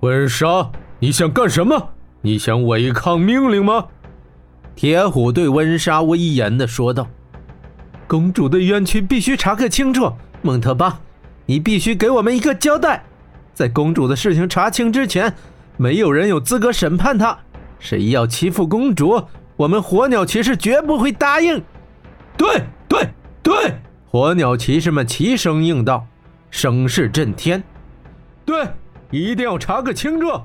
温莎，你想干什么？你想违抗命令吗？铁虎对温莎威严地说道：“公主的冤屈必须查个清楚，蒙特巴，你必须给我们一个交代。在公主的事情查清之前，没有人有资格审判她。谁要欺负公主，我们火鸟骑士绝不会答应。”对对对，火鸟骑士们齐声应道，声势震天。对，一定要查个清楚。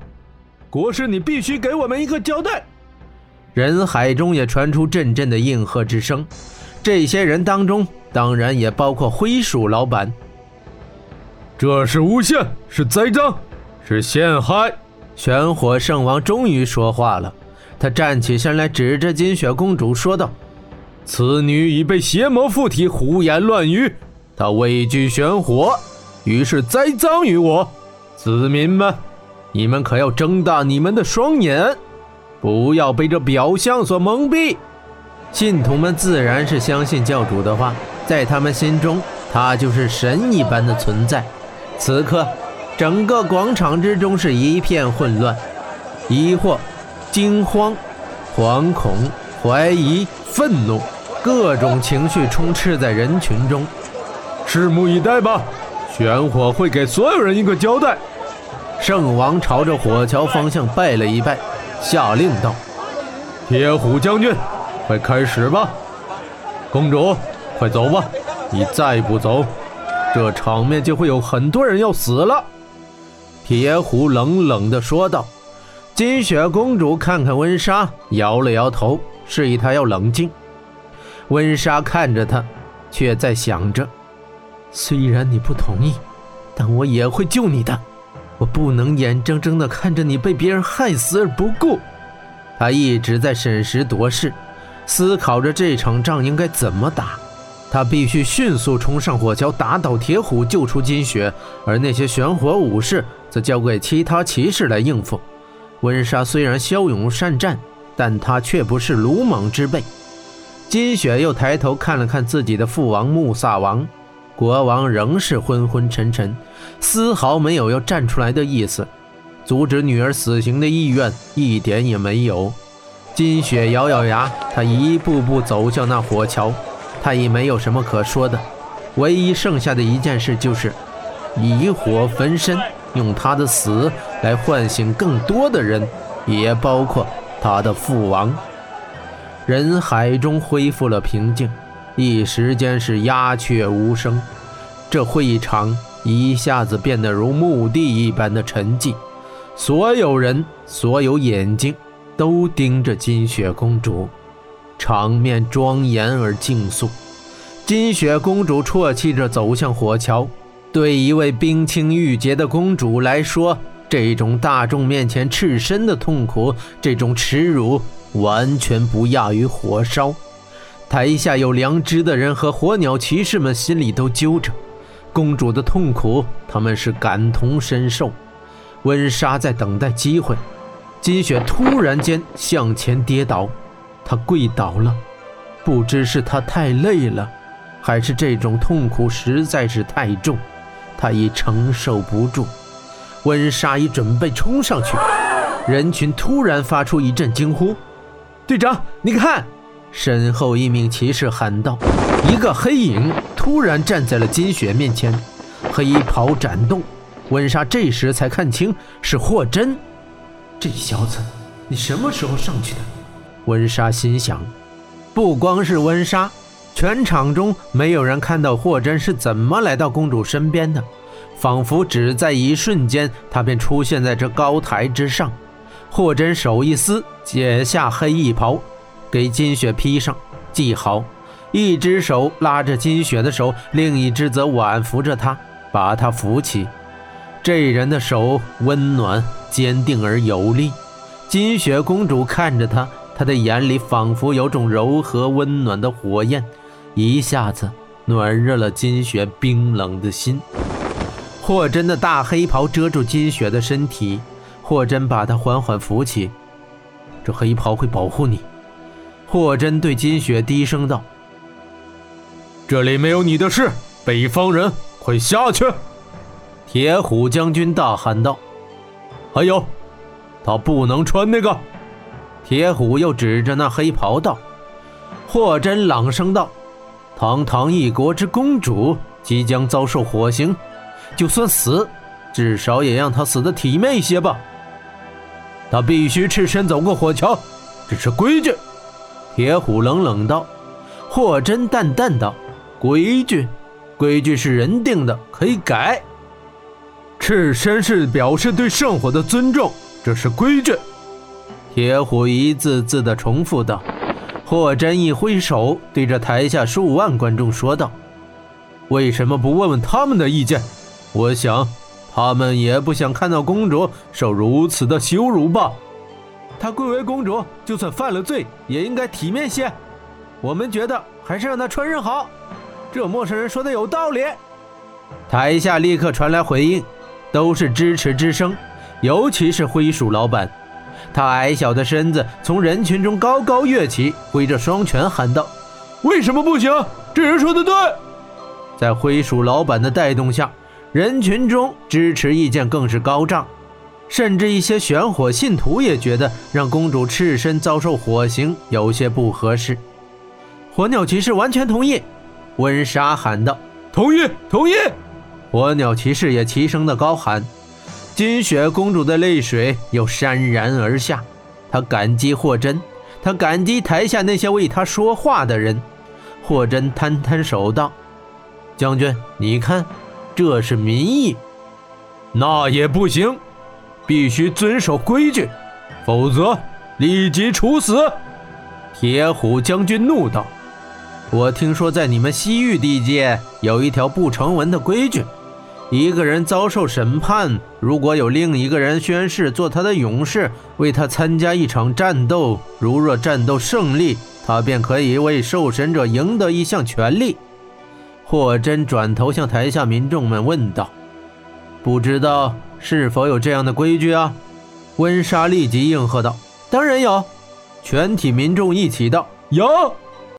国师，你必须给我们一个交代。人海中也传出阵阵的应和之声，这些人当中当然也包括灰鼠老板。这是诬陷，是栽赃，是陷害。玄火圣王终于说话了，他站起身来，指着金雪公主说道：“此女已被邪魔附体，胡言乱语，她畏惧玄火，于是栽赃于我。子民们，你们可要睁大你们的双眼！”不要被这表象所蒙蔽。信徒们自然是相信教主的话，在他们心中，他就是神一般的存在。此刻，整个广场之中是一片混乱，疑惑、惊慌、惶恐、怀疑、愤怒，各种情绪充斥在人群中。拭目以待吧，玄火会给所有人一个交代。圣王朝着火桥方向拜了一拜。下令道：“铁虎将军，快开始吧！公主，快走吧！你再不走，这场面就会有很多人要死了。”铁虎冷冷地说道。金雪公主看看温莎，摇了摇头，示意她要冷静。温莎看着他，却在想着：虽然你不同意，但我也会救你的。我不能眼睁睁地看着你被别人害死而不顾。他一直在审时度势，思考着这场仗应该怎么打。他必须迅速冲上火桥，打倒铁虎，救出金雪，而那些玄火武士则交给其他骑士来应付。温莎虽然骁勇善战，但他却不是鲁莽之辈。金雪又抬头看了看自己的父王穆萨王。国王仍是昏昏沉沉，丝毫没有要站出来的意思，阻止女儿死刑的意愿一点也没有。金雪咬咬牙，她一步步走向那火桥。她已没有什么可说的，唯一剩下的一件事就是以火焚身，用她的死来唤醒更多的人，也包括她的父王。人海中恢复了平静。一时间是鸦雀无声，这会场一下子变得如墓地一般的沉寂，所有人、所有眼睛都盯着金雪公主，场面庄严而敬肃。金雪公主啜泣着走向火桥。对一位冰清玉洁的公主来说，这种大众面前赤身的痛苦，这种耻辱，完全不亚于火烧。台下有良知的人和火鸟骑士们心里都揪着，公主的痛苦，他们是感同身受。温莎在等待机会，金雪突然间向前跌倒，她跪倒了。不知是她太累了，还是这种痛苦实在是太重，她已承受不住。温莎已准备冲上去，人群突然发出一阵惊呼：“队长，你看！”身后一名骑士喊道：“一个黑影突然站在了金雪面前，黑袍展动。温莎这时才看清是霍真。这小子，你什么时候上去的？”温莎心想。不光是温莎，全场中没有人看到霍真是怎么来到公主身边的，仿佛只在一瞬间，他便出现在这高台之上。霍真手一撕，解下黑衣袍。给金雪披上，系好。一只手拉着金雪的手，另一只则挽扶着她，把她扶起。这人的手温暖、坚定而有力。金雪公主看着他，她的眼里仿佛有种柔和温暖的火焰，一下子暖热了金雪冰冷的心。霍真的大黑袍遮住金雪的身体，霍真把她缓缓扶起。这黑袍会保护你。霍真对金雪低声道：“这里没有你的事，北方人，快下去！”铁虎将军大喊道：“还有，他不能穿那个。”铁虎又指着那黑袍道。霍真朗声道：“堂堂一国之公主，即将遭受火刑，就算死，至少也让她死的体面一些吧。他必须赤身走过火桥，这是规矩。”铁虎冷冷道。霍真淡淡道：“规矩，规矩是人定的，可以改。赤身是表示对圣火的尊重，这是规矩。”铁虎一字字的重复道。霍真一挥手，对着台下数万观众说道：“为什么不问问他们的意见？我想，他们也不想看到公主受如此的羞辱吧。她贵为公主，就算犯了罪，也应该体面些。我们觉得还是让她穿上好。这陌生人说的有道理。”台下立刻传来回应，都是支持之声，尤其是灰鼠老板。他矮小的身子从人群中高高跃起，挥着双拳喊道：“为什么不行？这人说的对。”在灰鼠老板的带动下，人群中支持意见更是高涨，甚至一些玄火信徒也觉得让公主赤身遭受火刑有些不合适。火鸟骑士完全同意，温莎喊道：“同意，同意！”火鸟骑士也齐声的高喊。金雪公主的泪水又潸然而下，她感激霍真，她感激台下那些为她说话的人。霍真摊摊手道：“将军，你看，这是民意。那也不行，必须遵守规矩，否则立即处死。”铁虎将军怒道：“我听说在你们西域地界有一条不成文的规矩。”一个人遭受审判，如果有另一个人宣誓做他的勇士，为他参加一场战斗，如若战斗胜利，他便可以为受审者赢得一项权利。霍真转头向台下民众们问道：“不知道是否有这样的规矩啊？”温莎立即应和道：“当然有。”全体民众一起道：“有。”